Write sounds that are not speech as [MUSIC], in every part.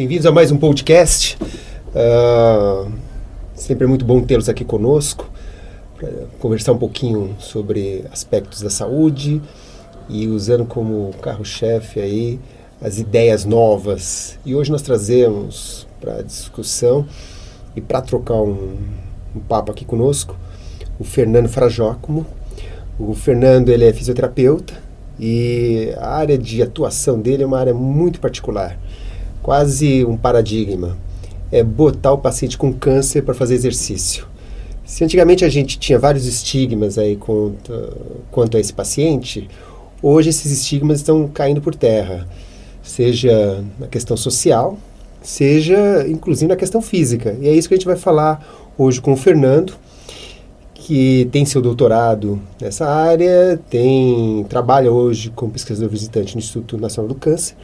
Bem-vindos a mais um podcast. Uh, sempre é muito bom tê-los aqui conosco para conversar um pouquinho sobre aspectos da saúde e usando como carro-chefe aí as ideias novas. E hoje nós trazemos para discussão e para trocar um, um papo aqui conosco o Fernando Frajócomo. O Fernando ele é fisioterapeuta e a área de atuação dele é uma área muito particular quase um paradigma. É botar o paciente com câncer para fazer exercício. Se antigamente a gente tinha vários estigmas aí quanto, quanto a esse paciente, hoje esses estigmas estão caindo por terra, seja na questão social, seja inclusive na questão física. E é isso que a gente vai falar hoje com o Fernando, que tem seu doutorado nessa área, tem trabalha hoje como pesquisador visitante no Instituto Nacional do Câncer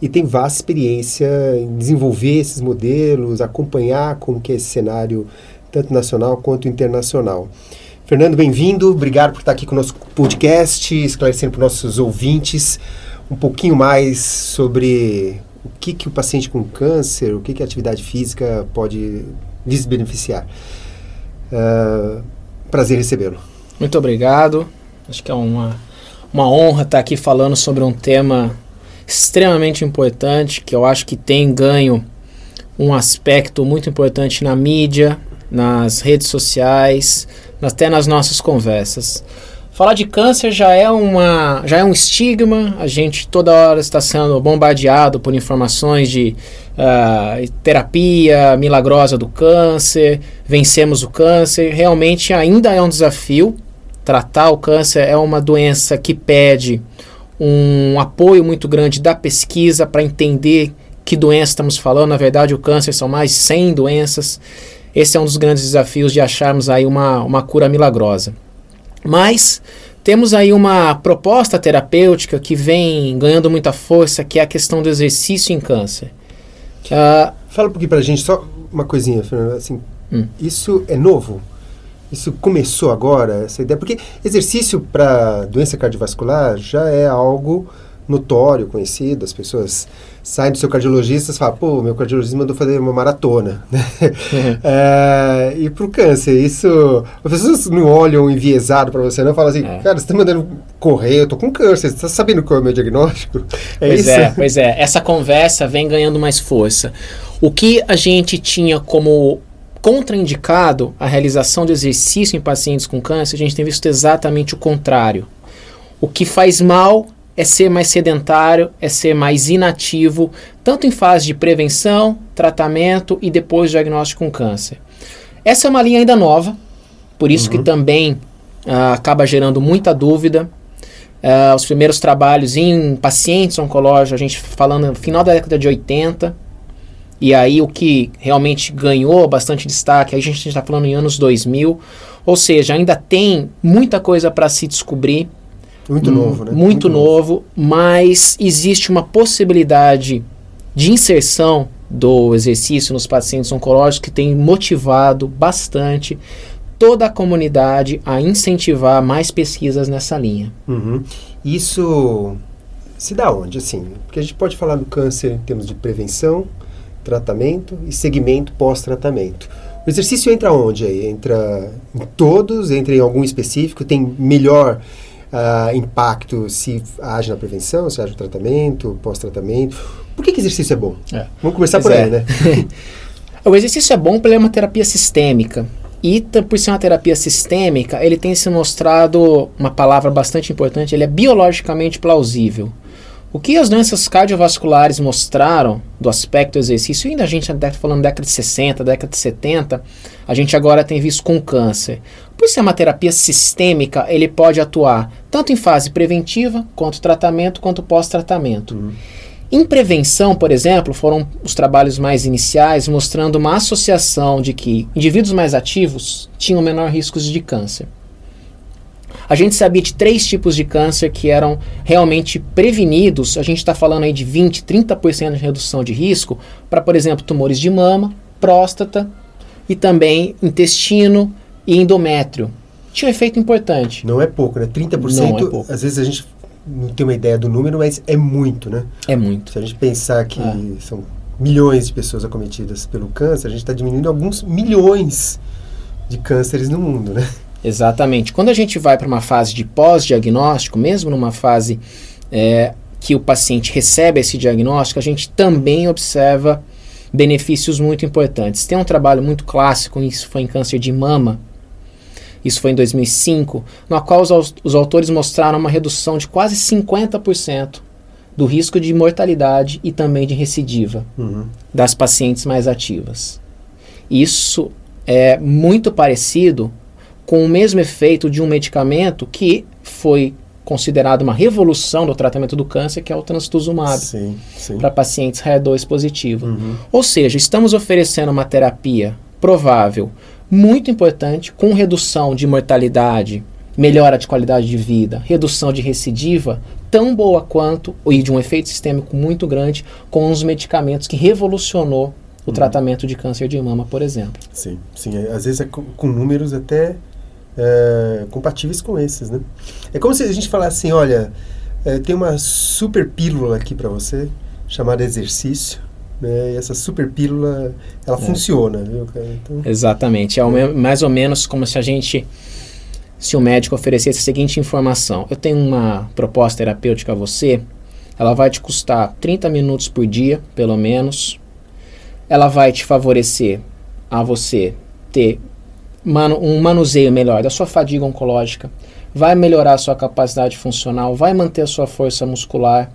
e tem vasta experiência em desenvolver esses modelos, acompanhar como que é esse cenário tanto nacional quanto internacional. Fernando, bem-vindo, obrigado por estar aqui com o nosso podcast, esclarecendo para os nossos ouvintes um pouquinho mais sobre o que, que o paciente com câncer, o que, que a atividade física pode lhes beneficiar. Uh, prazer recebê-lo. Muito obrigado, acho que é uma, uma honra estar aqui falando sobre um tema extremamente importante, que eu acho que tem ganho um aspecto muito importante na mídia, nas redes sociais, até nas nossas conversas. Falar de câncer já é, uma, já é um estigma, a gente toda hora está sendo bombardeado por informações de uh, terapia milagrosa do câncer, vencemos o câncer. Realmente ainda é um desafio. Tratar o câncer é uma doença que pede um apoio muito grande da pesquisa para entender que doença estamos falando. Na verdade, o câncer são mais 100 doenças. Esse é um dos grandes desafios de acharmos aí uma, uma cura milagrosa. Mas temos aí uma proposta terapêutica que vem ganhando muita força, que é a questão do exercício em câncer. Uh, Fala um pouquinho para a gente, só uma coisinha, Fernando. Assim, hum. Isso é novo? Isso começou agora, essa ideia? Porque exercício para doença cardiovascular já é algo notório, conhecido, as pessoas saem do seu cardiologista e falam, pô, meu cardiologista mandou fazer uma maratona. [LAUGHS] [LAUGHS] é, e para o câncer, isso... As pessoas não olham enviesado para você, não falam assim, é. cara, você está mandando correr, eu tô com câncer, você está sabendo qual é o meu diagnóstico? É pois isso? é, pois é. Essa conversa vem ganhando mais força. O que a gente tinha como contraindicado a realização de exercício em pacientes com câncer, a gente tem visto exatamente o contrário. O que faz mal é ser mais sedentário, é ser mais inativo, tanto em fase de prevenção, tratamento e depois diagnóstico com câncer. Essa é uma linha ainda nova, por isso uhum. que também uh, acaba gerando muita dúvida. Uh, os primeiros trabalhos em pacientes oncológicos, a gente falando no final da década de 80, e aí o que realmente ganhou bastante destaque, aí a gente está falando em anos 2000, ou seja, ainda tem muita coisa para se descobrir. Muito novo, né? Muito, muito novo, novo, mas existe uma possibilidade de inserção do exercício nos pacientes oncológicos que tem motivado bastante toda a comunidade a incentivar mais pesquisas nessa linha. Uhum. Isso se dá onde, assim? Porque a gente pode falar do câncer em termos de prevenção, tratamento e segmento pós-tratamento. O exercício entra onde aí? Entra em todos? Entra em algum específico? Tem melhor uh, impacto se age na prevenção, se age no tratamento, pós-tratamento? Por que, que exercício é bom? É. Vamos começar pois por é. aí, né? [LAUGHS] o exercício é bom porque ele é uma terapia sistêmica. E por ser uma terapia sistêmica, ele tem se mostrado uma palavra bastante importante, ele é biologicamente plausível. O que as doenças cardiovasculares mostraram do aspecto exercício, ainda a gente está falando década de 60, década de 70, a gente agora tem visto com câncer. Por ser uma terapia sistêmica, ele pode atuar tanto em fase preventiva, quanto tratamento, quanto pós-tratamento. Uhum. Em prevenção, por exemplo, foram os trabalhos mais iniciais mostrando uma associação de que indivíduos mais ativos tinham menor riscos de câncer. A gente sabia de três tipos de câncer que eram realmente prevenidos. A gente está falando aí de 20, 30% de redução de risco para, por exemplo, tumores de mama, próstata e também intestino e endométrio. Tinha um efeito importante. Não é pouco, né? 30%, não é pouco. às vezes a gente não tem uma ideia do número, mas é muito, né? É muito. Se a gente pensar que ah. são milhões de pessoas acometidas pelo câncer, a gente está diminuindo alguns milhões de cânceres no mundo, né? Exatamente. Quando a gente vai para uma fase de pós-diagnóstico, mesmo numa fase é, que o paciente recebe esse diagnóstico, a gente também observa benefícios muito importantes. Tem um trabalho muito clássico, isso foi em câncer de mama, isso foi em 2005, no qual os, os autores mostraram uma redução de quase 50% do risco de mortalidade e também de recidiva uhum. das pacientes mais ativas. Isso é muito parecido com o mesmo efeito de um medicamento que foi considerado uma revolução do tratamento do câncer, que é o trastuzumab, para pacientes HER2 positivo. Uhum. Ou seja, estamos oferecendo uma terapia provável, muito importante, com redução de mortalidade, melhora de qualidade de vida, redução de recidiva, tão boa quanto, e de um efeito sistêmico muito grande, com os medicamentos que revolucionou o uhum. tratamento de câncer de mama, por exemplo. Sim, sim. Às vezes é com, com números até é, compatíveis com esses, né? É como se a gente falasse assim, olha, é, tem uma super pílula aqui para você, chamada exercício, né? E essa super pílula, ela é. funciona, viu, cara? Então, Exatamente. É, é mais ou menos como se a gente, se o médico oferecesse a seguinte informação, eu tenho uma proposta terapêutica a você, ela vai te custar 30 minutos por dia, pelo menos, ela vai te favorecer a você ter manu um manuseio melhor da sua fadiga oncológica, vai melhorar a sua capacidade funcional, vai manter a sua força muscular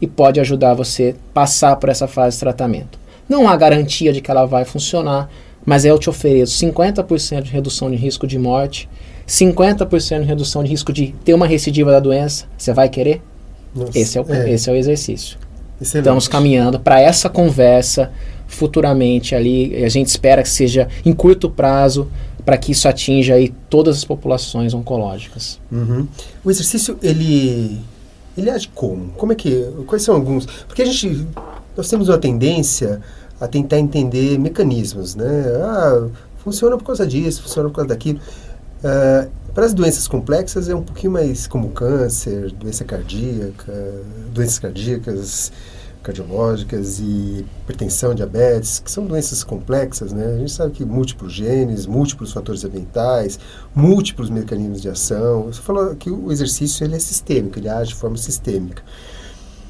e pode ajudar você a passar por essa fase de tratamento. Não há garantia de que ela vai funcionar, mas eu te ofereço 50% de redução de risco de morte, 50% de redução de risco de ter uma recidiva da doença. Você vai querer? Nossa, esse, é o, é. esse é o exercício. Excelente. Estamos caminhando para essa conversa futuramente ali. A gente espera que seja em curto prazo para que isso atinja aí todas as populações oncológicas. Uhum. O exercício ele ele age como? Como é que quais são alguns? Porque a gente nós temos uma tendência a tentar entender mecanismos, né? Ah, funciona por causa disso, funciona por causa daquilo. Uh, para as doenças complexas é um pouquinho mais como câncer, doença cardíaca, doenças cardíacas, cardiológicas e hipertensão, diabetes, que são doenças complexas, né? A gente sabe que múltiplos genes, múltiplos fatores ambientais, múltiplos mecanismos de ação. Você falou que o exercício ele é sistêmico, ele age de forma sistêmica.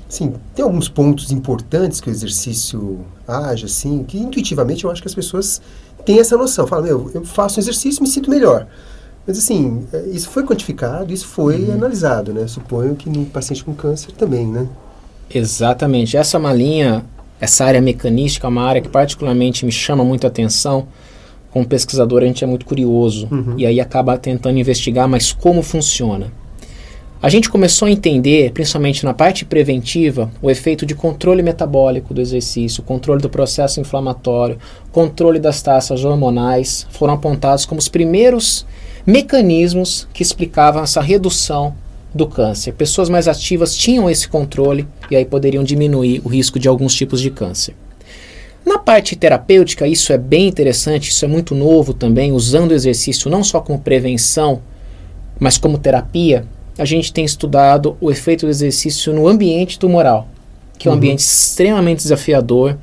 Sim, tem alguns pontos importantes que o exercício age, assim, que intuitivamente eu acho que as pessoas têm essa noção. Falam, meu, eu faço um exercício e me sinto melhor. Mas assim, isso foi quantificado, isso foi uhum. analisado, né? Suponho que no paciente com câncer também, né? Exatamente. Essa é uma linha, essa área mecanística é uma área que particularmente me chama muito a atenção. Como pesquisador, a gente é muito curioso uhum. e aí acaba tentando investigar, mas como funciona. A gente começou a entender, principalmente na parte preventiva, o efeito de controle metabólico do exercício, controle do processo inflamatório, controle das taxas hormonais, foram apontados como os primeiros mecanismos que explicavam essa redução do câncer. Pessoas mais ativas tinham esse controle e aí poderiam diminuir o risco de alguns tipos de câncer. Na parte terapêutica, isso é bem interessante, isso é muito novo também, usando o exercício não só como prevenção, mas como terapia. A gente tem estudado o efeito do exercício no ambiente tumoral, que é um uhum. ambiente extremamente desafiador,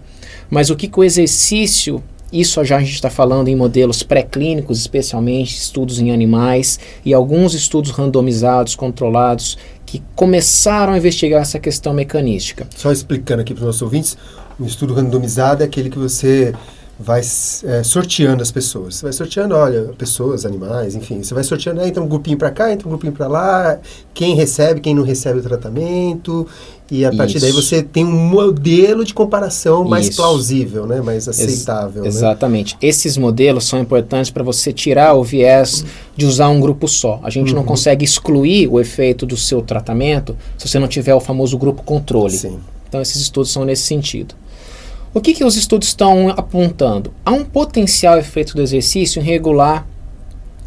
mas o que, que o exercício isso já a gente está falando em modelos pré-clínicos, especialmente estudos em animais e alguns estudos randomizados, controlados, que começaram a investigar essa questão mecanística. Só explicando aqui para os nossos ouvintes, um estudo randomizado é aquele que você vai é, sorteando as pessoas. Você vai sorteando, olha, pessoas, animais, enfim. Você vai sorteando, entra um grupinho para cá, entra um grupinho para lá, quem recebe, quem não recebe o tratamento. E a partir Isso. daí você tem um modelo de comparação mais Isso. plausível, né? mais aceitável. Ex né? exatamente. Esses modelos são importantes para você tirar o viés de usar um grupo só. A gente uhum. não consegue excluir o efeito do seu tratamento se você não tiver o famoso grupo controle. Sim. Então esses estudos são nesse sentido. O que, que os estudos estão apontando? Há um potencial efeito do exercício em regular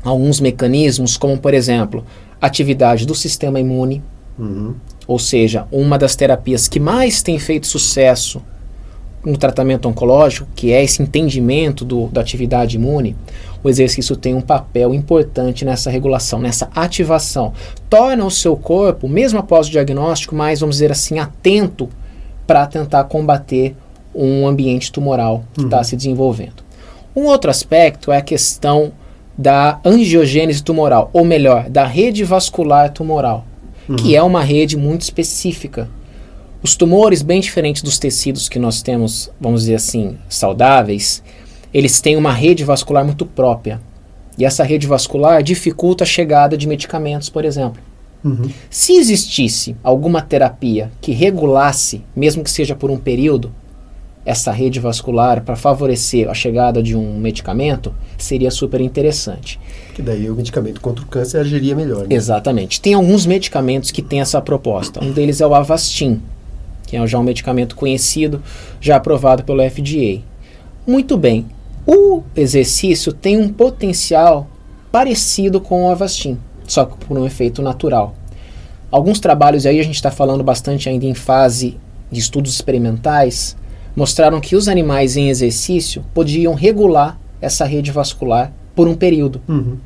alguns mecanismos, como por exemplo, atividade do sistema imune, uhum. ou seja, uma das terapias que mais tem feito sucesso no tratamento oncológico, que é esse entendimento do, da atividade imune, o exercício tem um papel importante nessa regulação, nessa ativação. Torna o seu corpo, mesmo após o diagnóstico, mais, vamos dizer assim, atento para tentar combater um ambiente tumoral que está uhum. se desenvolvendo. Um outro aspecto é a questão da angiogênese tumoral, ou melhor, da rede vascular tumoral, uhum. que é uma rede muito específica. Os tumores, bem diferentes dos tecidos que nós temos, vamos dizer assim, saudáveis, eles têm uma rede vascular muito própria. E essa rede vascular dificulta a chegada de medicamentos, por exemplo. Uhum. Se existisse alguma terapia que regulasse, mesmo que seja por um período, essa rede vascular para favorecer a chegada de um medicamento, seria super interessante. Que daí o medicamento contra o câncer agiria melhor. Né? Exatamente. Tem alguns medicamentos que têm essa proposta. Um deles é o Avastin, que é já um medicamento conhecido, já aprovado pelo FDA. Muito bem. O exercício tem um potencial parecido com o Avastin só que por um efeito natural. Alguns trabalhos aí, a gente está falando bastante ainda em fase de estudos experimentais, mostraram que os animais em exercício podiam regular essa rede vascular por um período. Uhum.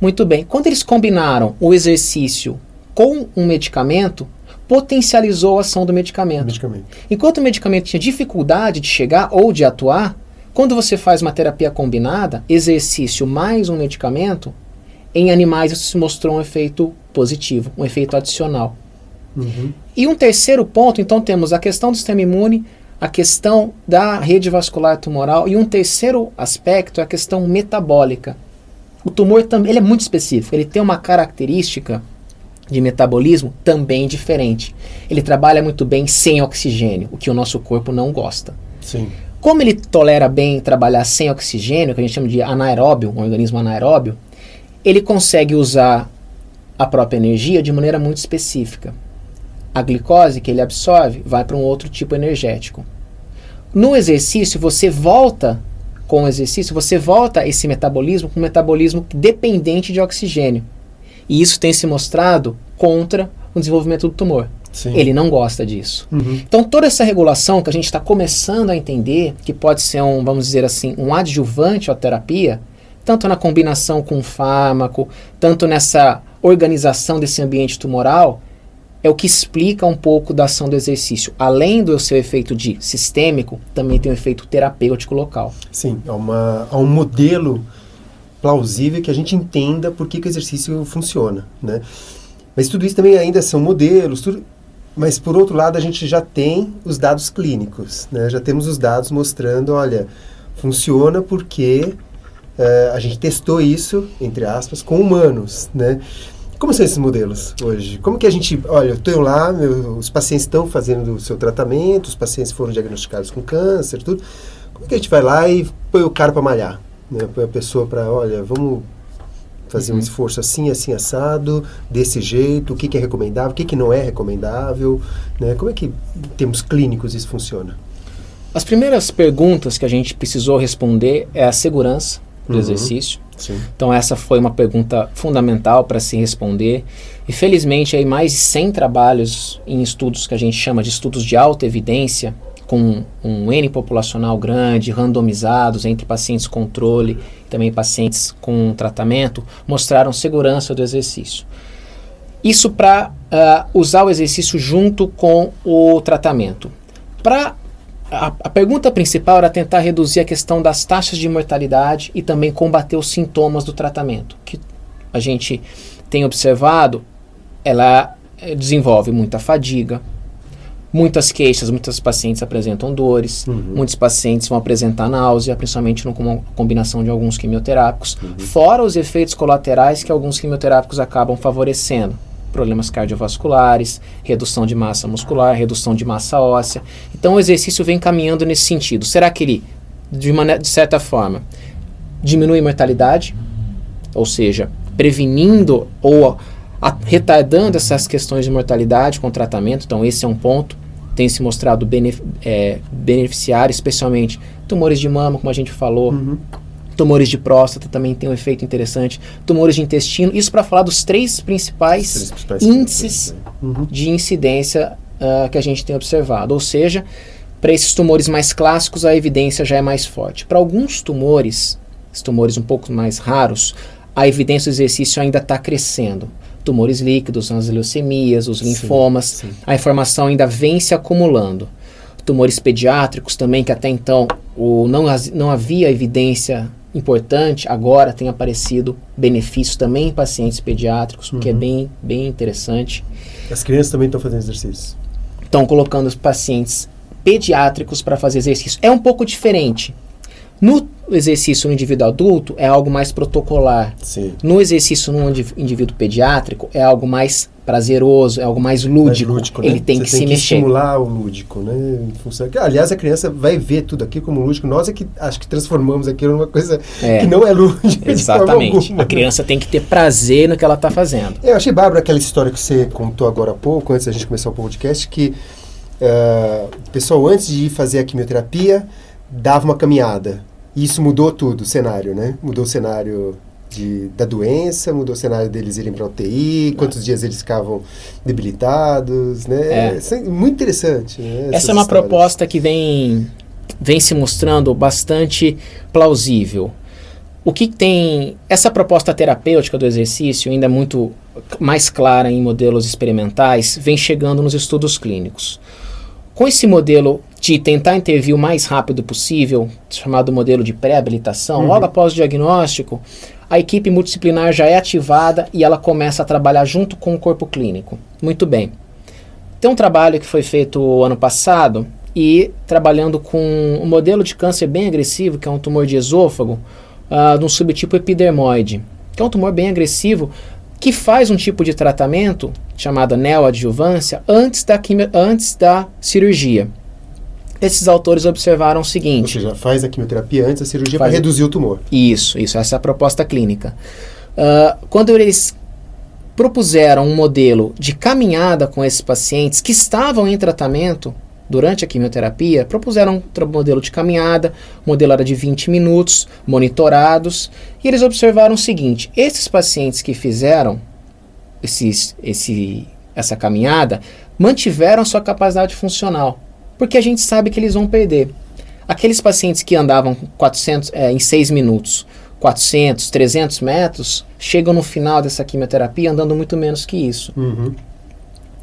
Muito bem. Quando eles combinaram o exercício com um medicamento, potencializou a ação do medicamento. medicamento. Enquanto o medicamento tinha dificuldade de chegar ou de atuar, quando você faz uma terapia combinada, exercício mais um medicamento, em animais isso se mostrou um efeito positivo, um efeito adicional. Uhum. E um terceiro ponto, então temos a questão do sistema imune, a questão da rede vascular tumoral e um terceiro aspecto é a questão metabólica. O tumor também ele é muito específico, ele tem uma característica de metabolismo também diferente. Ele trabalha muito bem sem oxigênio, o que o nosso corpo não gosta. Sim. Como ele tolera bem trabalhar sem oxigênio, que a gente chama de anaeróbio, um organismo anaeróbio, ele consegue usar a própria energia de maneira muito específica. A glicose que ele absorve vai para um outro tipo energético. No exercício, você volta com o exercício, você volta esse metabolismo com um metabolismo dependente de oxigênio. E isso tem se mostrado contra o desenvolvimento do tumor. Sim. Ele não gosta disso. Uhum. Então, toda essa regulação que a gente está começando a entender, que pode ser um, vamos dizer assim, um adjuvante à terapia, tanto na combinação com o fármaco, tanto nessa organização desse ambiente tumoral, é o que explica um pouco da ação do exercício. Além do seu efeito de sistêmico, também tem um efeito terapêutico local. Sim, há, uma, há um modelo plausível que a gente entenda por que, que o exercício funciona, né? Mas tudo isso também ainda são modelos, tudo, mas por outro lado a gente já tem os dados clínicos, né? Já temos os dados mostrando, olha, funciona porque Uh, a gente testou isso, entre aspas, com humanos, né? Como são esses modelos hoje? Como que a gente, olha, eu estou lá, meu, os pacientes estão fazendo o seu tratamento, os pacientes foram diagnosticados com câncer, tudo. Como que a gente vai lá e põe o cara para malhar? Né? Põe a pessoa para, olha, vamos fazer uhum. um esforço assim, assim, assado, desse jeito, o que, que é recomendável, o que, que não é recomendável, né? Como é que, em termos clínicos, isso funciona? As primeiras perguntas que a gente precisou responder é a segurança, do uhum. exercício. Sim. Então essa foi uma pergunta fundamental para se responder. E felizmente aí mais de 100 trabalhos em estudos que a gente chama de estudos de alta evidência, com um N populacional grande, randomizados entre pacientes controle e também pacientes com tratamento, mostraram segurança do exercício. Isso para uh, ah, usar o exercício junto com o tratamento. Para a, a, pergunta principal era tentar reduzir a questão das taxas de mortalidade e também combater os sintomas do tratamento. Que a gente tem observado, ela desenvolve muita fadiga, muitas queixas, muitos pacientes apresentam dores, uhum. muitos pacientes vão apresentar náusea, principalmente com uma combinação de alguns quimioterápicos, uhum. fora os efeitos colaterais que alguns quimioterápicos acabam favorecendo problemas cardiovasculares, redução de massa muscular, redução de massa óssea. Então o exercício vem caminhando nesse sentido. Será que ele, de, maneira, de certa forma, diminui a mortalidade? Ou seja, prevenindo ou a, retardando essas questões de mortalidade com tratamento. Então esse é um ponto. Tem se mostrado benef, é, especialmente tumores de mama, como a gente falou, uhum. Tumores de próstata também tem um efeito interessante. Tumores de intestino. Isso para falar dos três principais, três principais índices uhum. de incidência uh, que a gente tem observado. Ou seja, para esses tumores mais clássicos, a evidência já é mais forte. Para alguns tumores, tumores um pouco mais raros, a evidência do exercício ainda está crescendo. Tumores líquidos, as leucemias, os linfomas, sim, sim. a informação ainda vem se acumulando. tumores pediátricos também, que até então o, não, não havia evidência importante, agora tem aparecido benefícios também em pacientes pediátricos, o que é uhum. bem, bem interessante. As crianças também estão fazendo exercício? Estão colocando os pacientes pediátricos para fazer exercício. É um pouco diferente. No exercício no indivíduo adulto é algo mais protocolar. Sim. No exercício no indivíduo pediátrico é algo mais prazeroso, é algo mais lúdico. Mais lúdico né? Ele tem Você que tem se que mexer. estimular o lúdico, né? Aliás, a criança vai ver tudo aqui como lúdico. Nós é que acho que transformamos aquilo numa coisa é. que não é lúdica. Exatamente. Alguma, a criança tem que ter prazer no que ela está fazendo. Eu achei bárbaro aquela história que você contou agora há pouco, antes da gente começar o podcast, que uh, o pessoal antes de ir fazer a quimioterapia dava uma caminhada e isso mudou tudo, o cenário, né? Mudou o cenário de, da doença, mudou o cenário deles irem para UTI, quantos dias eles ficavam debilitados, né? É. é muito interessante. Né, Essa é uma histórias. proposta que vem, vem se mostrando bastante plausível. O que tem. Essa proposta terapêutica do exercício, ainda muito mais clara em modelos experimentais, vem chegando nos estudos clínicos. Com esse modelo de tentar intervir o mais rápido possível, chamado modelo de pré-habilitação, uhum. logo após o diagnóstico, a equipe multidisciplinar já é ativada e ela começa a trabalhar junto com o corpo clínico. Muito bem. Tem um trabalho que foi feito ano passado e trabalhando com um modelo de câncer bem agressivo, que é um tumor de esôfago, uh, de um subtipo epidermoide, que é um tumor bem agressivo, que faz um tipo de tratamento chamado neoadjuvância antes da, antes da cirurgia esses autores observaram o seguinte. Ou seja, faz a quimioterapia antes da cirurgia para reduzir o tumor. Isso, isso, essa é a proposta clínica. Uh, quando eles propuseram um modelo de caminhada com esses pacientes que estavam em tratamento durante a quimioterapia, propuseram um modelo de caminhada, o modelo era de 20 minutos, monitorados, e eles observaram o seguinte: esses pacientes que fizeram esses, esse, essa caminhada mantiveram sua capacidade funcional porque a gente sabe que eles vão perder. Aqueles pacientes que andavam 400, é, em 6 minutos, 400, 300 metros, chegam no final dessa quimioterapia andando muito menos que isso. Uhum.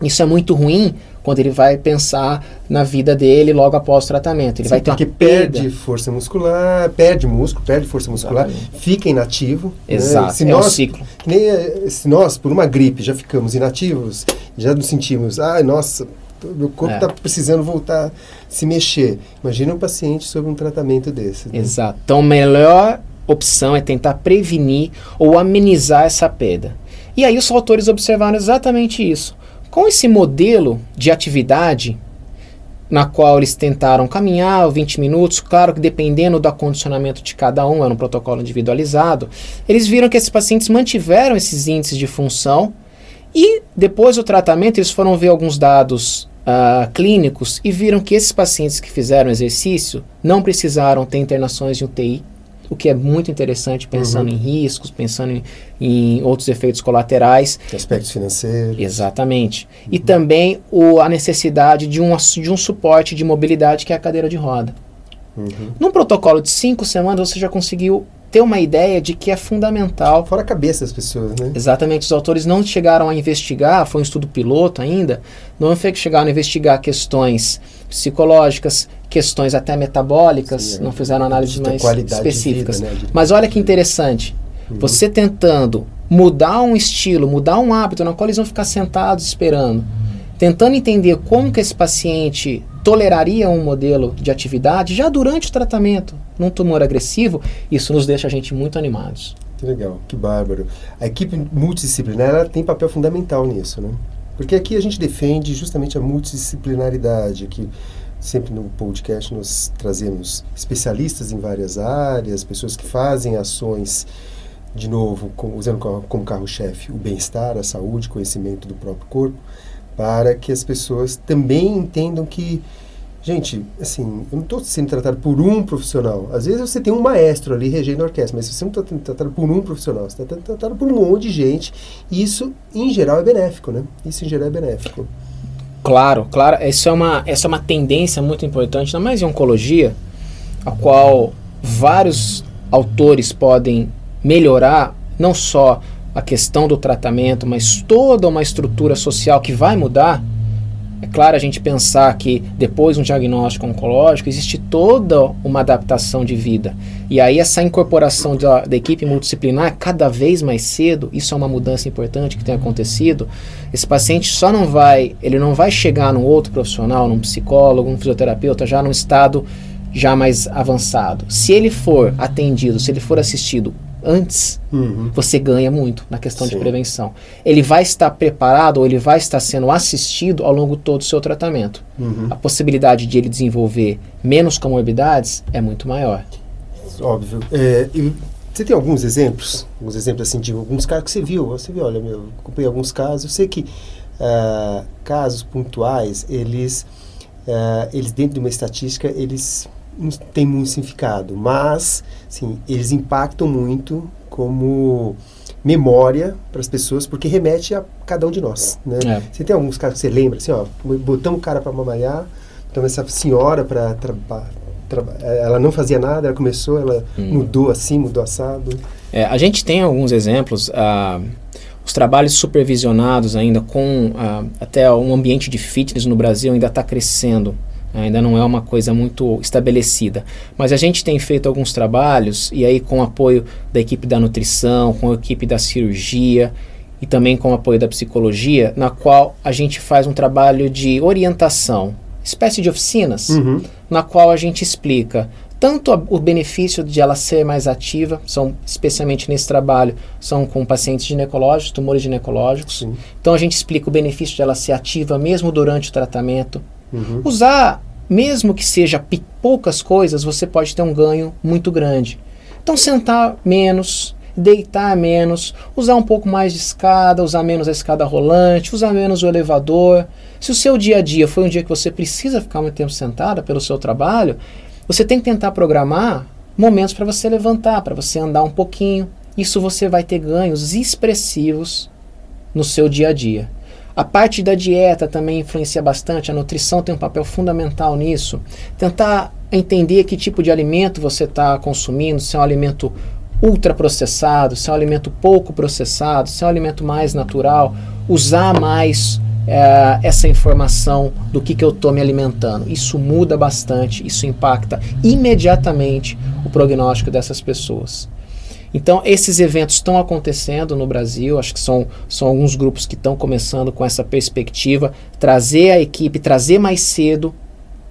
Isso é muito ruim quando ele vai pensar na vida dele logo após o tratamento. Ele Sim, vai ter porque perde força muscular, perde músculo, perde força muscular, Exatamente. fica inativo. Né? Exato, né? se é nós, um ciclo. Nem, eh, se nós, por uma gripe, já ficamos inativos, já nos sentimos, ai, ah, nossa, meu corpo está é. precisando voltar a se mexer. Imagina um paciente sob um tratamento desse. Né? Exato. Então, a melhor opção é tentar prevenir ou amenizar essa perda. E aí os autores observaram exatamente isso. Com esse modelo de atividade, na qual eles tentaram caminhar 20 minutos, claro que dependendo do acondicionamento de cada um, era um protocolo individualizado, eles viram que esses pacientes mantiveram esses índices de função e depois do tratamento, eles foram ver alguns dados uh, clínicos e viram que esses pacientes que fizeram exercício não precisaram ter internações de UTI, o que é muito interessante pensando uhum. em riscos, pensando em, em, outros efeitos colaterais. Aspectos financeiros. Exatamente. Uhum. E também o, a necessidade de um, de um suporte de mobilidade que é a cadeira de roda. Uhum. Num protocolo de cinco semanas, você já conseguiu ter uma ideia de que é fundamental. Fora a cabeça das pessoas, né? Exatamente. Os autores não chegaram a investigar, foi um estudo piloto ainda, não chegaram a investigar questões psicológicas, questões até metabólicas, Sim, é. não fizeram análises mais específicas. Vida, né? Mas olha que interessante. Uhum. Você tentando mudar um estilo, mudar um hábito na qual eles vão ficar sentados esperando, tentando entender como que esse paciente toleraria um modelo de atividade já durante o tratamento num tumor agressivo, isso nos deixa a gente muito animados. Que legal, que bárbaro. A equipe multidisciplinar tem papel fundamental nisso, né? Porque aqui a gente defende justamente a multidisciplinaridade, que sempre no podcast nós trazemos especialistas em várias áreas, pessoas que fazem ações, de novo, com, usando como carro-chefe o bem-estar, a saúde, conhecimento do próprio corpo, para que as pessoas também entendam que, gente, assim, eu não estou sendo tratado por um profissional. Às vezes você tem um maestro ali regendo a orquestra, mas você não está sendo tratado por um profissional, você está sendo tratado por um monte de gente. E isso, em geral, é benéfico, né? Isso, em geral, é benéfico. Claro, claro. Essa é uma, essa é uma tendência muito importante, ainda mais em oncologia, a qual vários autores podem melhorar não só a questão do tratamento, mas toda uma estrutura social que vai mudar, é claro a gente pensar que depois de um diagnóstico oncológico existe toda uma adaptação de vida. E aí essa incorporação da, da, equipe multidisciplinar cada vez mais cedo, isso é uma mudança importante que tem acontecido. Esse paciente só não vai, ele não vai chegar num outro profissional, num psicólogo, num fisioterapeuta, já num estado já mais avançado. Se ele for atendido, se ele for assistido antes, uhum. você ganha muito na questão Sim. de prevenção. Ele vai estar preparado ou ele vai estar sendo assistido ao longo todo do seu tratamento. Uhum. A possibilidade de ele desenvolver menos comorbidades é muito maior. Óbvio. É, você tem alguns exemplos? Alguns exemplos assim de alguns casos que você viu? Você viu, olha, meu, acompanhei alguns casos. Eu sei que uh, casos pontuais, eles, uh, eles dentro de uma estatística, eles tem muito significado, mas sim, eles impactam muito como memória para as pessoas, porque remete a cada um de nós. Né? É. Você tem alguns casos que você lembra, assim, ó, botamos o cara para mamaiar, então essa senhora para trabalhar ela não fazia nada, ela começou, ela hum. mudou assim, mudou assado. É, a gente tem alguns exemplos, uh, os trabalhos supervisionados ainda com uh, até um ambiente de fitness no Brasil ainda está crescendo ainda não é uma coisa muito estabelecida. Mas a gente tem feito alguns trabalhos, e aí com o apoio da equipe da nutrição, com a equipe da cirurgia e também com o apoio da psicologia, na qual a gente faz um trabalho de orientação, espécie de oficinas, uhum. na qual a gente explica tanto a, o benefício de ela ser mais ativa, são especialmente nesse trabalho, são com pacientes ginecológicos, tumores ginecológicos. Sim. Então a gente explica o benefício de ela ser ativa mesmo durante o tratamento. Uhum. Usar mesmo que seja poucas coisas, você pode ter um ganho muito grande. Então, sentar menos, deitar menos, usar um pouco mais de escada, usar menos a escada rolante, usar menos o elevador. Se o seu dia a dia foi um dia que você precisa ficar muito tempo sentada pelo seu trabalho, você tem que tentar programar momentos para você levantar, para você andar um pouquinho. Isso você vai ter ganhos expressivos no seu dia a dia. A parte da dieta também influencia bastante, a nutrição tem um papel fundamental nisso. Tentar entender que tipo de alimento você está consumindo, se é um alimento ultraprocessado, se é um alimento pouco processado, se é um alimento mais natural, usar mais é, essa informação do que, que eu estou me alimentando. Isso muda bastante, isso impacta imediatamente o prognóstico dessas pessoas. Então, esses eventos estão acontecendo no Brasil, acho que são, são alguns grupos que estão começando com essa perspectiva, trazer a equipe, trazer mais cedo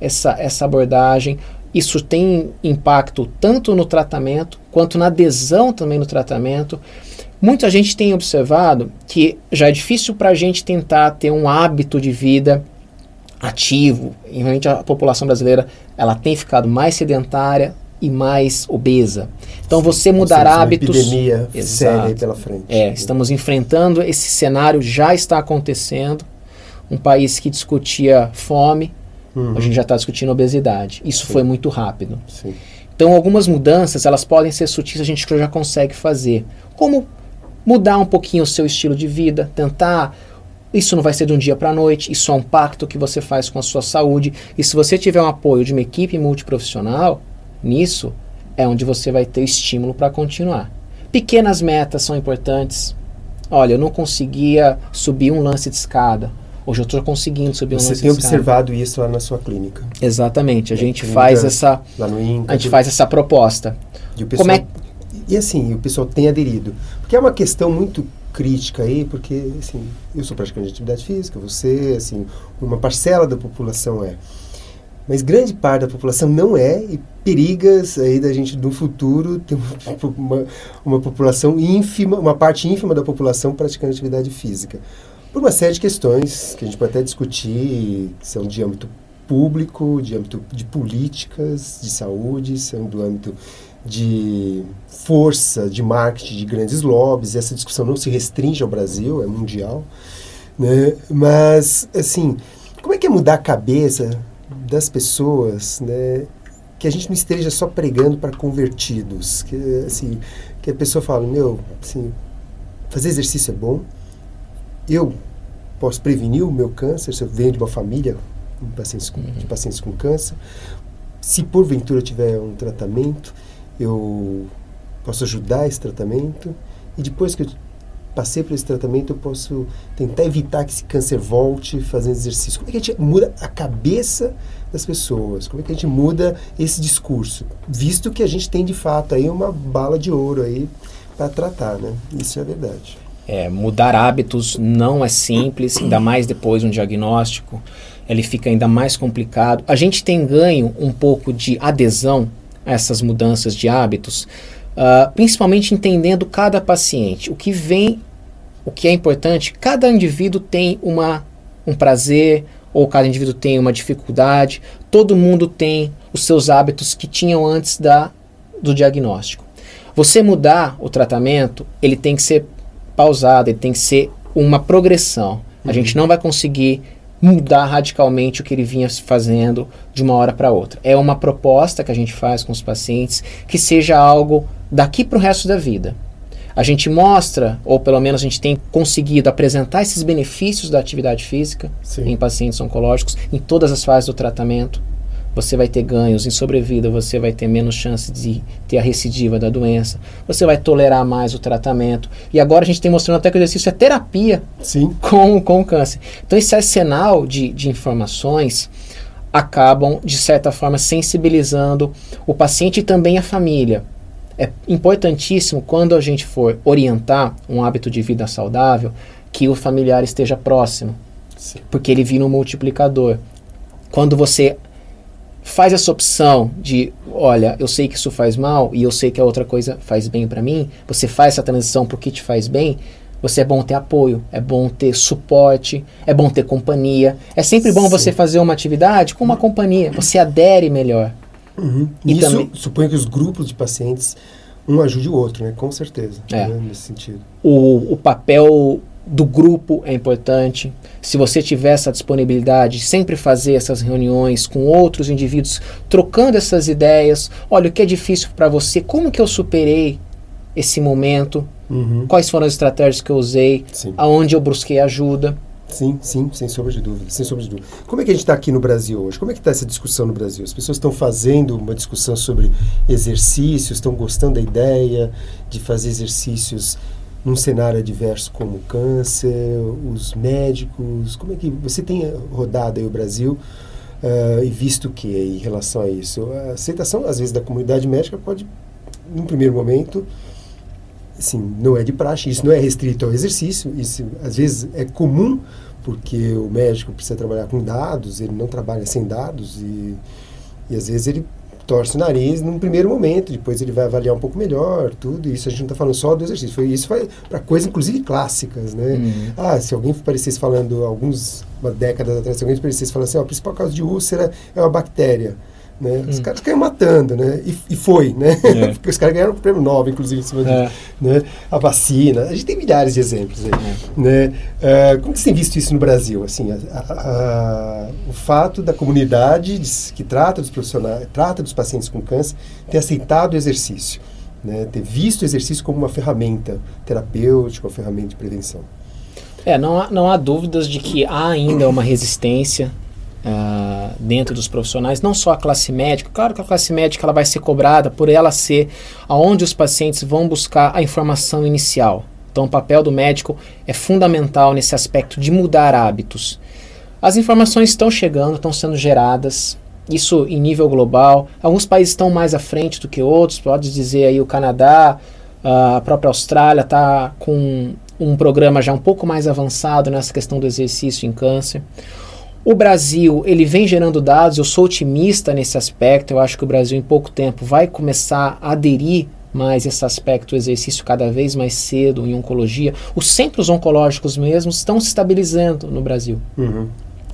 essa, essa abordagem. Isso tem impacto tanto no tratamento quanto na adesão também no tratamento. Muita gente tem observado que já é difícil para a gente tentar ter um hábito de vida ativo. Realmente a população brasileira ela tem ficado mais sedentária, e mais obesa. Então você mudar hábitos. Uma epidemia Exato. séria pela frente. É, estamos enfrentando esse cenário, já está acontecendo. Um país que discutia fome, uhum. a gente já está discutindo obesidade. Isso Sim. foi muito rápido. Sim. Então algumas mudanças, elas podem ser sutis, a gente já consegue fazer. Como mudar um pouquinho o seu estilo de vida, tentar isso não vai ser de um dia para a noite, isso é um pacto que você faz com a sua saúde. E se você tiver um apoio de uma equipe multiprofissional, Nisso é onde você vai ter estímulo para continuar. Pequenas metas são importantes. Olha, eu não conseguia subir um lance de escada. Hoje eu estou conseguindo subir Você um lance de escada. Você tem observado isso lá na sua clínica? Exatamente. A gente faz essa lá no Inca, a gente faz essa proposta. E o pessoal, Como é e assim, o pessoal tem aderido. Porque é uma questão muito crítica aí, porque assim, eu sou praticante de atividade física, você, assim, uma parcela da população é. Mas grande parte da população não é e perigas aí da gente no futuro ter uma, uma população ínfima, uma parte ínfima da população praticando atividade física. Por uma série de questões que a gente pode até discutir, que são de âmbito público, de âmbito de políticas, de saúde, são do âmbito de força, de marketing, de grandes lobbies. Essa discussão não se restringe ao Brasil, é mundial. Né? Mas, assim, como é que é mudar a cabeça das pessoas, né, que a gente não esteja só pregando para convertidos, que assim, que a pessoa fala, meu, assim, fazer exercício é bom. Eu posso prevenir o meu câncer se eu venho de uma família de pacientes com, de pacientes com câncer. Se porventura tiver um tratamento, eu posso ajudar esse tratamento e depois que eu passei por esse tratamento, eu posso tentar evitar que esse câncer volte fazendo exercício. Como é que a gente muda a cabeça das pessoas? Como é que a gente muda esse discurso? Visto que a gente tem de fato aí uma bala de ouro aí para tratar, né? Isso é verdade. É, mudar hábitos não é simples, ainda mais depois de um diagnóstico, ele fica ainda mais complicado. A gente tem ganho um pouco de adesão a essas mudanças de hábitos, uh, principalmente entendendo cada paciente. O que vem, o que é importante, cada indivíduo tem uma, um prazer, ou cada indivíduo tem uma dificuldade, todo mundo tem os seus hábitos que tinham antes da, do diagnóstico. Você mudar o tratamento, ele tem que ser pausado, ele tem que ser uma progressão. A gente não vai conseguir mudar radicalmente o que ele vinha fazendo de uma hora para outra. É uma proposta que a gente faz com os pacientes que seja algo daqui para o resto da vida. A gente mostra, ou pelo menos a gente tem conseguido apresentar esses benefícios da atividade física Sim. em pacientes oncológicos em todas as fases do tratamento você vai ter ganhos em sobrevida, você vai ter menos chance de ter a recidiva da doença, você vai tolerar mais o tratamento. E agora a gente tem mostrando até que o exercício é terapia Sim. Com, com o câncer. Então esse arsenal de, de informações acabam, de certa forma, sensibilizando o paciente e também a família. É importantíssimo quando a gente for orientar um hábito de vida saudável que o familiar esteja próximo, Sim. porque ele vira um multiplicador. Quando você faz essa opção de, olha, eu sei que isso faz mal e eu sei que a outra coisa faz bem para mim, você faz essa transição pro que te faz bem, você é bom ter apoio, é bom ter suporte, é bom ter companhia. É sempre bom Sim. você fazer uma atividade com uma companhia, você adere melhor. Uhum. E Isso também, suponho que os grupos de pacientes um ajude o outro, né? Com certeza, é. né? nesse sentido. O, o papel do grupo é importante. Se você tiver essa disponibilidade, sempre fazer essas reuniões com outros indivíduos, trocando essas ideias. Olha, o que é difícil para você? Como que eu superei esse momento? Uhum. Quais foram as estratégias que eu usei? Sim. Aonde eu busquei ajuda? Sim, sim, sem sombra de dúvida, sem sombra de dúvida. Como é que a gente está aqui no Brasil hoje? Como é que está essa discussão no Brasil? As pessoas estão fazendo uma discussão sobre exercícios, estão gostando da ideia de fazer exercícios num cenário adverso como o câncer, os médicos? Como é que você tem rodado aí o Brasil uh, e visto o que em relação a isso? A aceitação, às vezes, da comunidade médica pode, num primeiro momento, assim, não é de praxe, isso não é restrito ao exercício, isso às vezes é comum, porque o médico precisa trabalhar com dados, ele não trabalha sem dados e, e às vezes ele torce o nariz num primeiro momento, depois ele vai avaliar um pouco melhor, tudo. Isso a gente não está falando só do exercício. Foi isso foi para coisas, inclusive clássicas, né? Uhum. Ah, se alguém parecesse falando alguns uma década atrás, se alguém parecesse falando assim, ó, a principal causa de úlcera é uma bactéria. Né? Hum. Os caras caíram matando, né? E, e foi, né? É. [LAUGHS] Porque os caras ganharam o prêmio Nobel, inclusive, em cima é. disso. Né? A vacina. A gente tem milhares de exemplos aí. É. Né? Uh, como que você tem visto isso no Brasil? Assim, a, a, a, o fato da comunidade que trata dos profissionais, trata dos pacientes com câncer, ter aceitado o exercício. Né? Ter visto o exercício como uma ferramenta terapêutica, uma ferramenta de prevenção. É, não há, não há dúvidas de que há ainda uma resistência uh, dentro dos profissionais, não só a classe médica. Claro que a classe médica ela vai ser cobrada por ela ser aonde os pacientes vão buscar a informação inicial. Então, o papel do médico é fundamental nesse aspecto de mudar hábitos. As informações estão chegando, estão sendo geradas, isso em nível global. Alguns países estão mais à frente do que outros, pode dizer aí o Canadá, a própria Austrália está com um programa já um pouco mais avançado nessa questão do exercício em câncer. O Brasil, ele vem gerando dados, eu sou otimista nesse aspecto, eu acho que o Brasil em pouco tempo vai começar a aderir mais esse aspecto do exercício cada vez mais cedo em oncologia. Os centros oncológicos mesmos estão se estabilizando no Brasil. Uhum.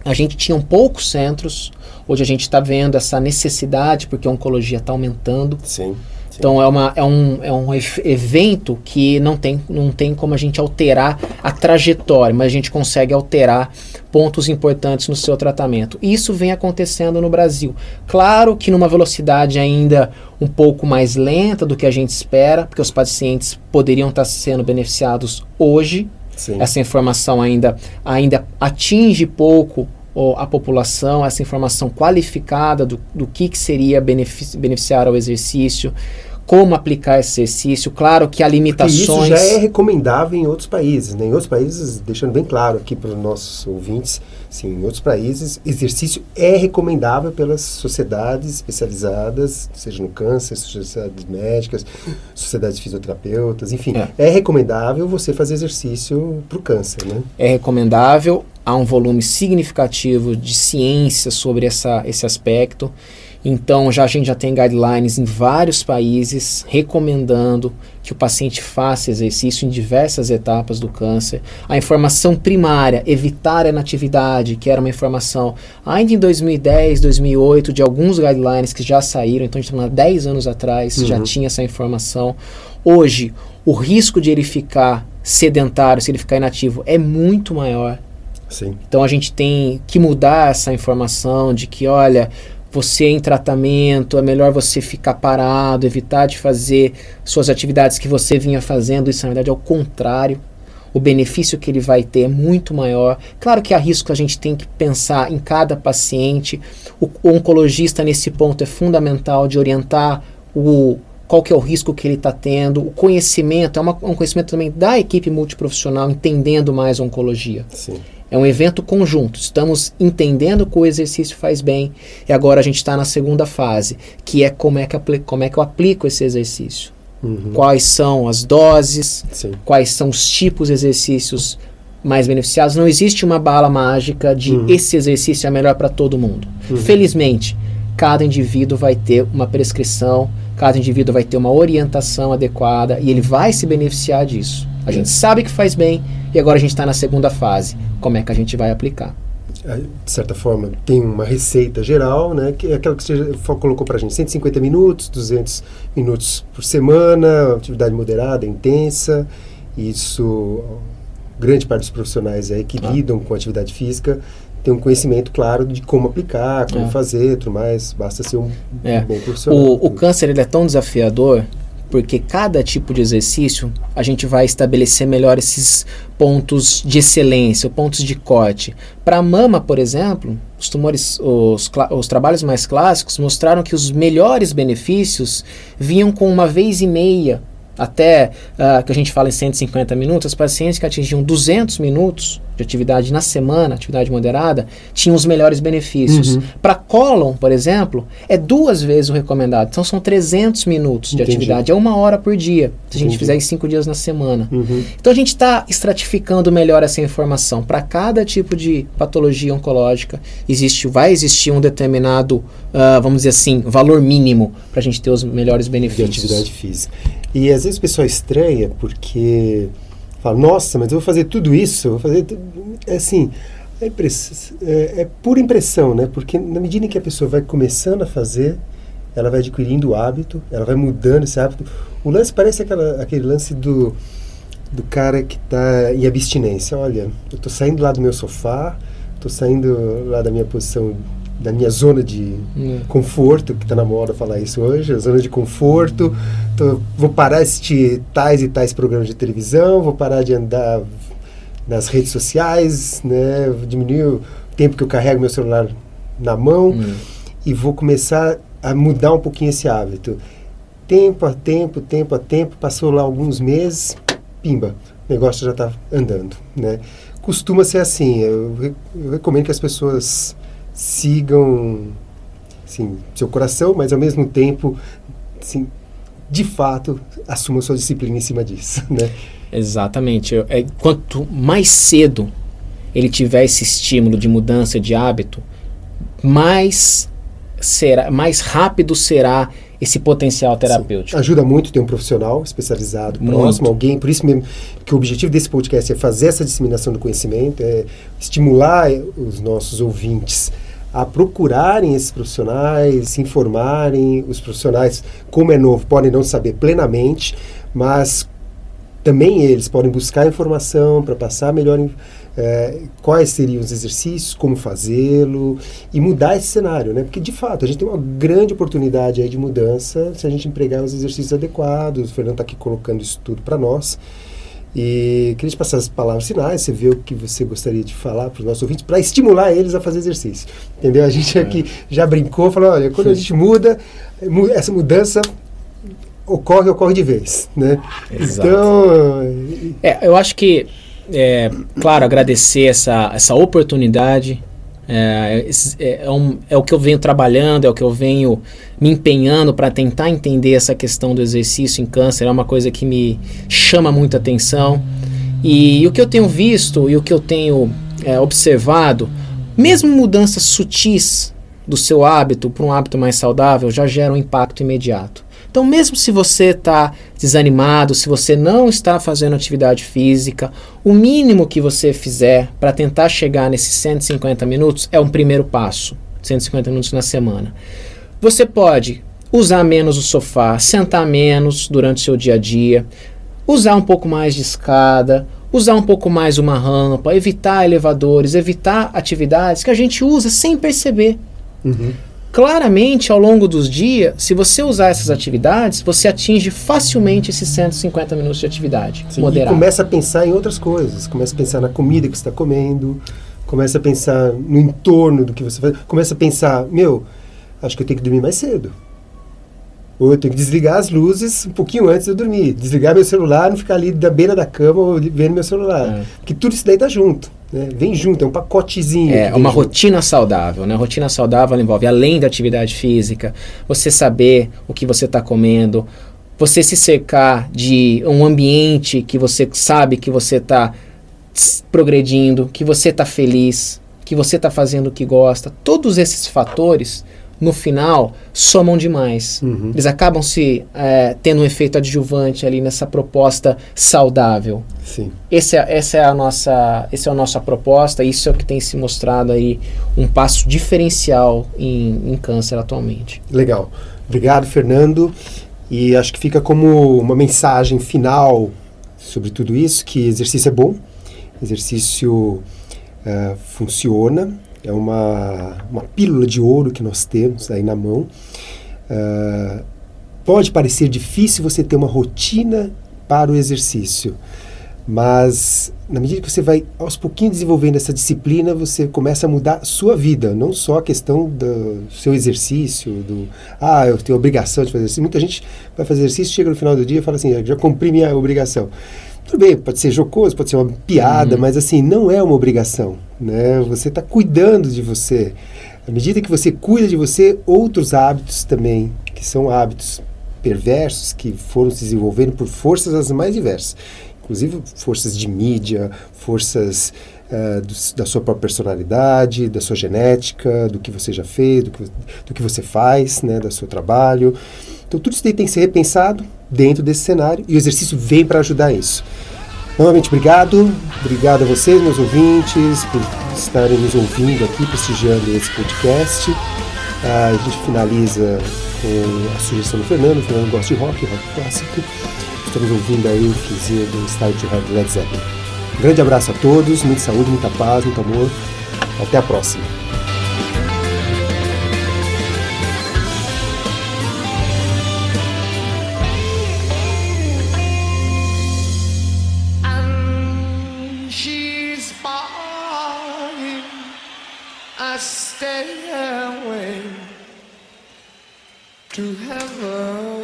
A gente tinha poucos centros, hoje a gente está vendo essa necessidade, porque a oncologia está aumentando. Sim. Então é, uma, é, um, é um evento que não tem, não tem como a gente alterar a trajetória, mas a gente consegue alterar pontos importantes no seu tratamento. Isso vem acontecendo no Brasil. Claro que numa velocidade ainda um pouco mais lenta do que a gente espera, porque os pacientes poderiam estar sendo beneficiados hoje. Sim. Essa informação ainda, ainda atinge pouco a população, essa informação qualificada do, do que, que seria beneficiar ao exercício, como aplicar esse exercício. Claro que há limitações. Porque isso já é recomendável em outros países. Né? Em outros países, deixando bem claro aqui para os nossos ouvintes, sim, em outros países, exercício é recomendável pelas sociedades especializadas, seja no câncer, sociedades médicas, sociedades fisioterapeutas, enfim. É, é recomendável você fazer exercício para o câncer. Né? É recomendável, há um volume significativo de ciência sobre essa, esse aspecto. Então, já a gente já tem guidelines em vários países recomendando que o paciente faça exercício em diversas etapas do câncer. A informação primária, evitar a inatividade, que era uma informação ainda em 2010, 2008, de alguns guidelines que já saíram, então a gente está 10 anos atrás, uhum. já tinha essa informação. Hoje, o risco de ele ficar sedentário, se ele ficar inativo, é muito maior. Sim. Então a gente tem que mudar essa informação de que, olha, você em tratamento, é melhor você ficar parado, evitar de fazer suas atividades que você vinha fazendo. Isso, na verdade, é o contrário. O benefício que ele vai ter é muito maior. Claro que há risco, a gente tem que pensar em cada paciente. O, o oncologista, nesse ponto, é fundamental de orientar o qual que é o risco que ele está tendo, o conhecimento, é uma, um conhecimento também da equipe multiprofissional, entendendo mais a oncologia. Sim. É um evento conjunto. Estamos entendendo que o exercício faz bem e agora a gente está na segunda fase, que é como é que, como é que eu aplico esse exercício. Uhum. Quais são as doses, Sim. quais são os tipos de exercícios mais beneficiados. Não existe uma bala mágica de uhum. esse exercício é melhor para todo mundo. Uhum. Felizmente, cada indivíduo vai ter uma prescrição, cada indivíduo vai ter uma orientação adequada e ele vai se beneficiar disso. A gente sabe que faz bem e agora a gente está na segunda fase. Como é que a gente vai aplicar? É, de certa forma, tem uma receita geral, né, que é aquela que você colocou para a gente, 150 minutos, 200 minutos por semana, atividade moderada, intensa, isso, grande parte dos profissionais aí que ah. lidam com atividade física tem um conhecimento claro de como aplicar, como é. fazer, tudo mais, basta ser um, é. bom profissional. O, o câncer ele é tão desafiador porque cada tipo de exercício a gente vai estabelecer melhor esses pontos de excelência, pontos de corte. Para a mama, por exemplo, os tumores, os, os trabalhos mais clássicos mostraram que os melhores benefícios vinham com uma vez e meia até uh, que a gente fala em 150 minutos, pacientes que atingiam 200 minutos de atividade na semana, atividade moderada, tinham os melhores benefícios. Uhum. Para cólon, por exemplo, é duas vezes o recomendado. Então são 300 minutos de Entendi. atividade, é uma hora por dia, se a gente Entendi. fizer em cinco dias na semana. Uhum. Então a gente está estratificando melhor essa informação. Para cada tipo de patologia oncológica, existe, vai existir um determinado, uh, vamos dizer assim, valor mínimo para a gente ter os melhores benefícios. De atividade física. E às vezes o pessoal estranha porque Fala, nossa, mas eu vou fazer tudo isso, vou fazer. É assim, é, é, é, pura impressão, né? Porque na medida em que a pessoa vai começando a fazer, ela vai adquirindo o hábito, ela vai mudando esse hábito. O lance parece aquela, aquele lance do, do cara que está em abstinência. Olha, eu estou saindo lá do meu sofá, estou saindo lá da minha posição da minha zona de hum. conforto, que está na moda falar isso hoje, a zona de conforto. Tô, vou parar de assistir tais e tais programas de televisão, vou parar de andar nas redes sociais, né, diminuir o tempo que eu carrego meu celular na mão hum. e vou começar a mudar um pouquinho esse hábito. Tempo a tempo, tempo a tempo, passou lá alguns meses, pimba, o negócio já está andando, né? Costuma ser assim, eu, eu recomendo que as pessoas sigam assim, seu coração, mas ao mesmo tempo, assim, de fato, assumam sua disciplina em cima disso, [LAUGHS] né? Exatamente. É, quanto mais cedo ele tiver esse estímulo de mudança de hábito, mais será, mais rápido será esse potencial terapêutico. Sim. Ajuda muito ter um profissional especializado muito. próximo, alguém, por isso mesmo que o objetivo desse podcast é fazer essa disseminação do conhecimento, é estimular os nossos ouvintes a procurarem esses profissionais, se informarem. Os profissionais, como é novo, podem não saber plenamente, mas também eles podem buscar informação para passar melhor é, quais seriam os exercícios, como fazê-lo e mudar esse cenário, né? Porque de fato a gente tem uma grande oportunidade aí de mudança se a gente empregar os exercícios adequados. O Fernando está aqui colocando isso tudo para nós. E queria te passar as palavras finais, você vê o que você gostaria de falar para os nossos ouvintes, para estimular eles a fazer exercício. Entendeu? A gente é. aqui já brincou, falou, olha, quando a gente muda, essa mudança ocorre, ocorre de vez, né? Exato. Então, É, eu acho que, é, claro, agradecer essa, essa oportunidade. É, é, é um- é o que eu venho trabalhando, é o que eu venho me empenhando para tentar entender essa questão do exercício em câncer. É uma coisa que me chama muita atenção. E, o que eu tenho visto e o que eu tenho é, observado, mesmo mudanças sutis do seu hábito para um hábito mais saudável, já geram um impacto imediato. Então, mesmo se você está desanimado, se você não está fazendo atividade física, o mínimo que você fizer para tentar chegar nesses 150 minutos é um primeiro passo 150 minutos na semana. Você pode usar menos o sofá, sentar menos durante o seu dia a dia, usar um pouco mais de escada, usar um pouco mais uma rampa, evitar elevadores, evitar atividades que a gente usa sem perceber. uhum. Claramente, ao longo dos dias, se você usar essas atividades, você atinge facilmente esses 150 minutos de atividade Sim, e moderada. começa a pensar em outras coisas. Começa a pensar na comida que você está comendo, começa a pensar no entorno do que você faz, começa a pensar, meu, acho que eu tenho que dormir mais cedo. Ou eu tenho que desligar as luzes um pouquinho antes de eu dormir. Desligar meu celular, não ficar ali da beira da cama ou vendo meu celular. É. Porque tudo isso daí tá junto. Né? Vem junto, é um pacotezinho. É uma junto. rotina saudável, né? Rotina saudável envolve, além da atividade física, você saber o que você está comendo, você se cercar de um ambiente que você sabe que você está progredindo, que você está feliz, que você está fazendo o que gosta. Todos esses fatores, no final, somam demais. Uhum. Eles acabam se é, tendo um efeito adjuvante ali nessa proposta saudável. Sim. Esse é, essa é a nossa, essa é a nossa proposta. Isso é o que tem se mostrado aí um passo diferencial em, em câncer atualmente. Legal. Obrigado, Fernando. E acho que fica como uma mensagem final sobre tudo isso, que exercício é bom, exercício eh, funciona, é uma, uma pílula de ouro que nós temos aí na mão. Ah, pode parecer difícil você ter uma rotina para o exercício, mas na medida que você vai aos pouquinhos desenvolvendo essa disciplina, você começa a mudar a sua vida, não só a questão do seu exercício, do ah, eu tenho obrigação de fazer exercício. Muita gente vai fazer exercício, chega no final do dia e fala assim, "Ah, já cumpri minha obrigação. Tudo bem, pode ser jocoso, pode ser uma piada, Uhum. mas assim, não é uma obrigação, né? Você está cuidando de você. À medida que você cuida de você, outros hábitos também, que são hábitos perversos, que foram se desenvolvendo por forças as mais diversas. Inclusive forças de mídia, forças ah, do- da sua própria personalidade, da sua genética, do que você já fez, do que, do que você faz, né, do seu trabalho. Então tudo isso daí tem que ser repensado dentro desse cenário e o exercício vem para ajudar isso. Novamente, obrigado. Obrigado a vocês, meus ouvintes, por estarem nos ouvindo aqui, prestigiando esse podcast. Ah, a gente finaliza com a sugestão do Fernando. O Fernando gosta de rock, rock clássico. Estamos ouvindo aí o finzinho do Style to Head Led Zeppelin. Grande abraço a todos, muita saúde, muita paz, muito amor. Até a próxima. To heaven.